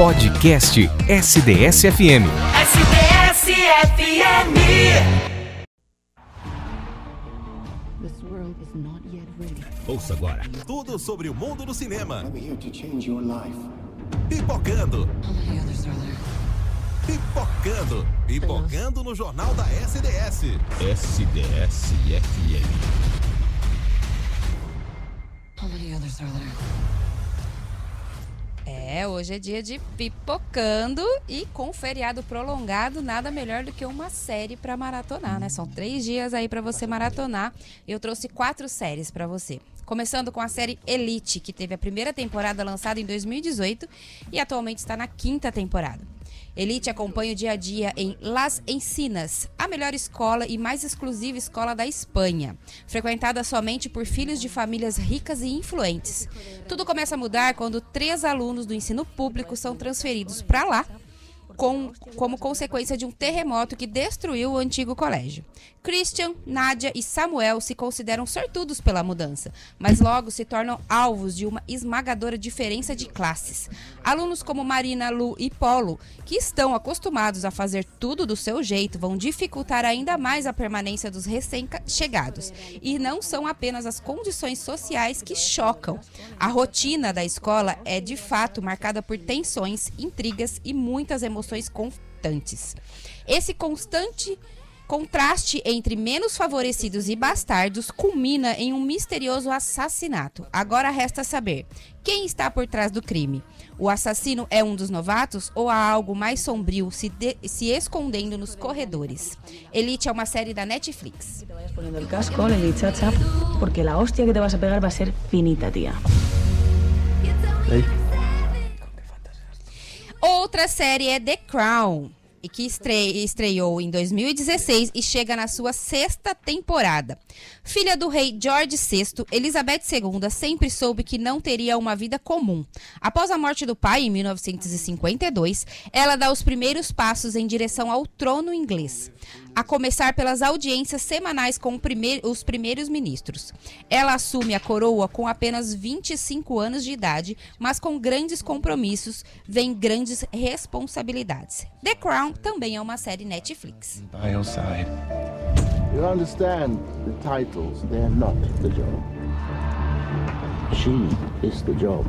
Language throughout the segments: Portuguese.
Podcast SDS-FM. SDS-FM. Ouça agora tudo sobre o mundo do cinema. I'm here to change your life. Pipocando. Pipocando. Pipocando no Jornal da SDS. SDS-FM. É, hoje é dia de pipocando e com feriado prolongado, nada melhor do que uma série para maratonar, né? São três dias aí para você maratonar. Eu trouxe quatro séries para você. Começando com a série Elite, que teve a primeira temporada lançada em 2018 e atualmente está na quinta temporada. Elite acompanha o dia a dia em Las Encinas, a melhor escola e mais exclusiva escola da Espanha, frequentada somente por filhos de famílias ricas e influentes. Tudo começa a mudar quando três alunos do ensino público são transferidos para lá com, como consequência de um terremoto que destruiu o antigo colégio. Christian, Nádia e Samuel se consideram sortudos pela mudança, mas logo se tornam alvos de uma esmagadora diferença de classes. Alunos como Marina, Lu e Polo, que estão acostumados a fazer tudo do seu jeito, vão dificultar ainda mais a permanência dos recém-chegados. E não são apenas as condições sociais que chocam. A rotina da escola é de fato marcada por tensões, intrigas e muitas emoções constantes. Esse constante contraste entre menos favorecidos e bastardos culmina em um misterioso assassinato. Agora resta saber quem está por trás do crime. O assassino é um dos novatos ou há algo mais sombrio se, de- se escondendo nos corredores? Elite é uma série da Netflix. porque la hostia que te vas a pegar va a ser finita, tía. Outra série é The Crown, e que estre- estreou em 2016 e chega na sua sexta temporada. Filha do rei George VI, Elizabeth II sempre soube que não teria uma vida comum. Após a morte do pai em 1952, ela dá os primeiros passos em direção ao trono inglês, a começar pelas audiências semanais com primeir- os primeiros ministros. Ela assume a coroa com apenas 25 anos de idade, mas com grandes compromissos vem grandes responsabilidades. The Crown também é uma série Netflix. By your side. You understand the titles, they're not the job. She is the job.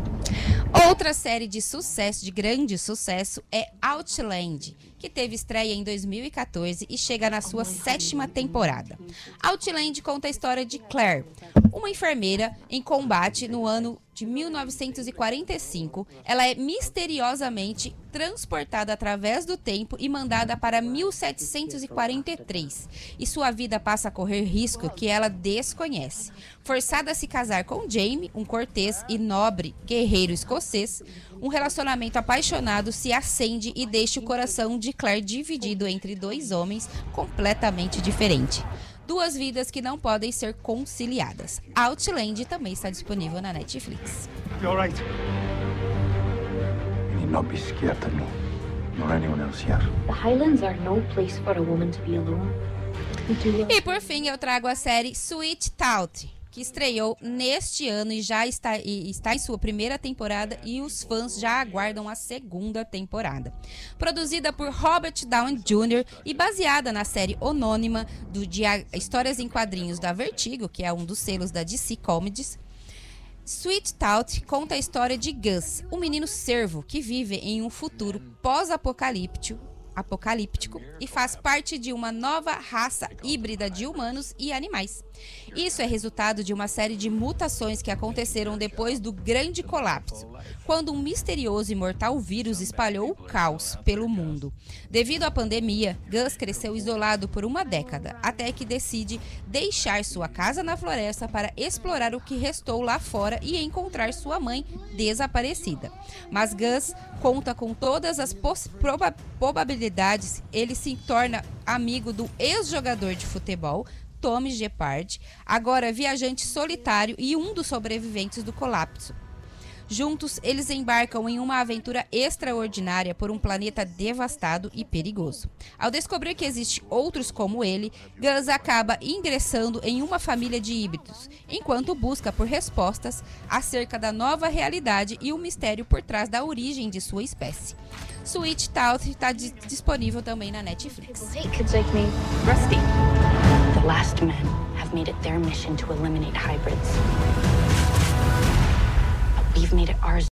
Outra série de sucesso, de grande sucesso, é Outland, que teve estreia em 2014 e chega na sua sétima temporada. Outland conta a história de Claire, uma enfermeira em combate no ano de 1945. Ela é misteriosamente transportada através do tempo e mandada para 1743. E sua vida passa a correr risco que ela desconhece. Forçada a se casar com Jamie, um cortês e nobre guerreiro escocês, um relacionamento apaixonado se acende e deixa o coração de Claire dividido entre dois homens completamente diferentes. Duas vidas que não podem ser conciliadas. Outland também está disponível na Netflix. You alright? You need not be scared of me, nor anyone else here. The Highlands are no place for a woman to be alone. We do E por fim, eu trago a série Sweet Tooth, que estreou neste ano e já está, e está em sua primeira temporada e os fãs já aguardam a segunda temporada. Produzida por Robert Downey Jr. e baseada na série homônima do de a- Histórias em Quadrinhos da Vertigo, que é um dos selos da DC Comics, Sweet Tooth conta a história de Gus, um menino servo que vive em um futuro pós-apocalíptico apocalíptico e faz parte de uma nova raça híbrida de humanos e animais. Isso é resultado de uma série de mutações que aconteceram depois do grande colapso, quando um misterioso e mortal vírus espalhou o caos pelo mundo. Devido à pandemia, Gus cresceu isolado por uma década, até que decide deixar sua casa na floresta para explorar o que restou lá fora e encontrar sua mãe desaparecida. Mas Gus conta com todas as probabilidades, ele se torna amigo do ex-jogador de futebol, Tommy Gepard, agora viajante solitário e um dos sobreviventes do colapso. Juntos, eles embarcam em uma aventura extraordinária por um planeta devastado e perigoso. Ao descobrir que existe outros como ele, Gus acaba ingressando em uma família de híbridos, enquanto busca por respostas acerca da nova realidade e o mistério por trás da origem de sua espécie. Sweet Tooth está di- disponível também na Netflix. Rusty. The last men have made it their mission to eliminate hybrids. But we've made it ours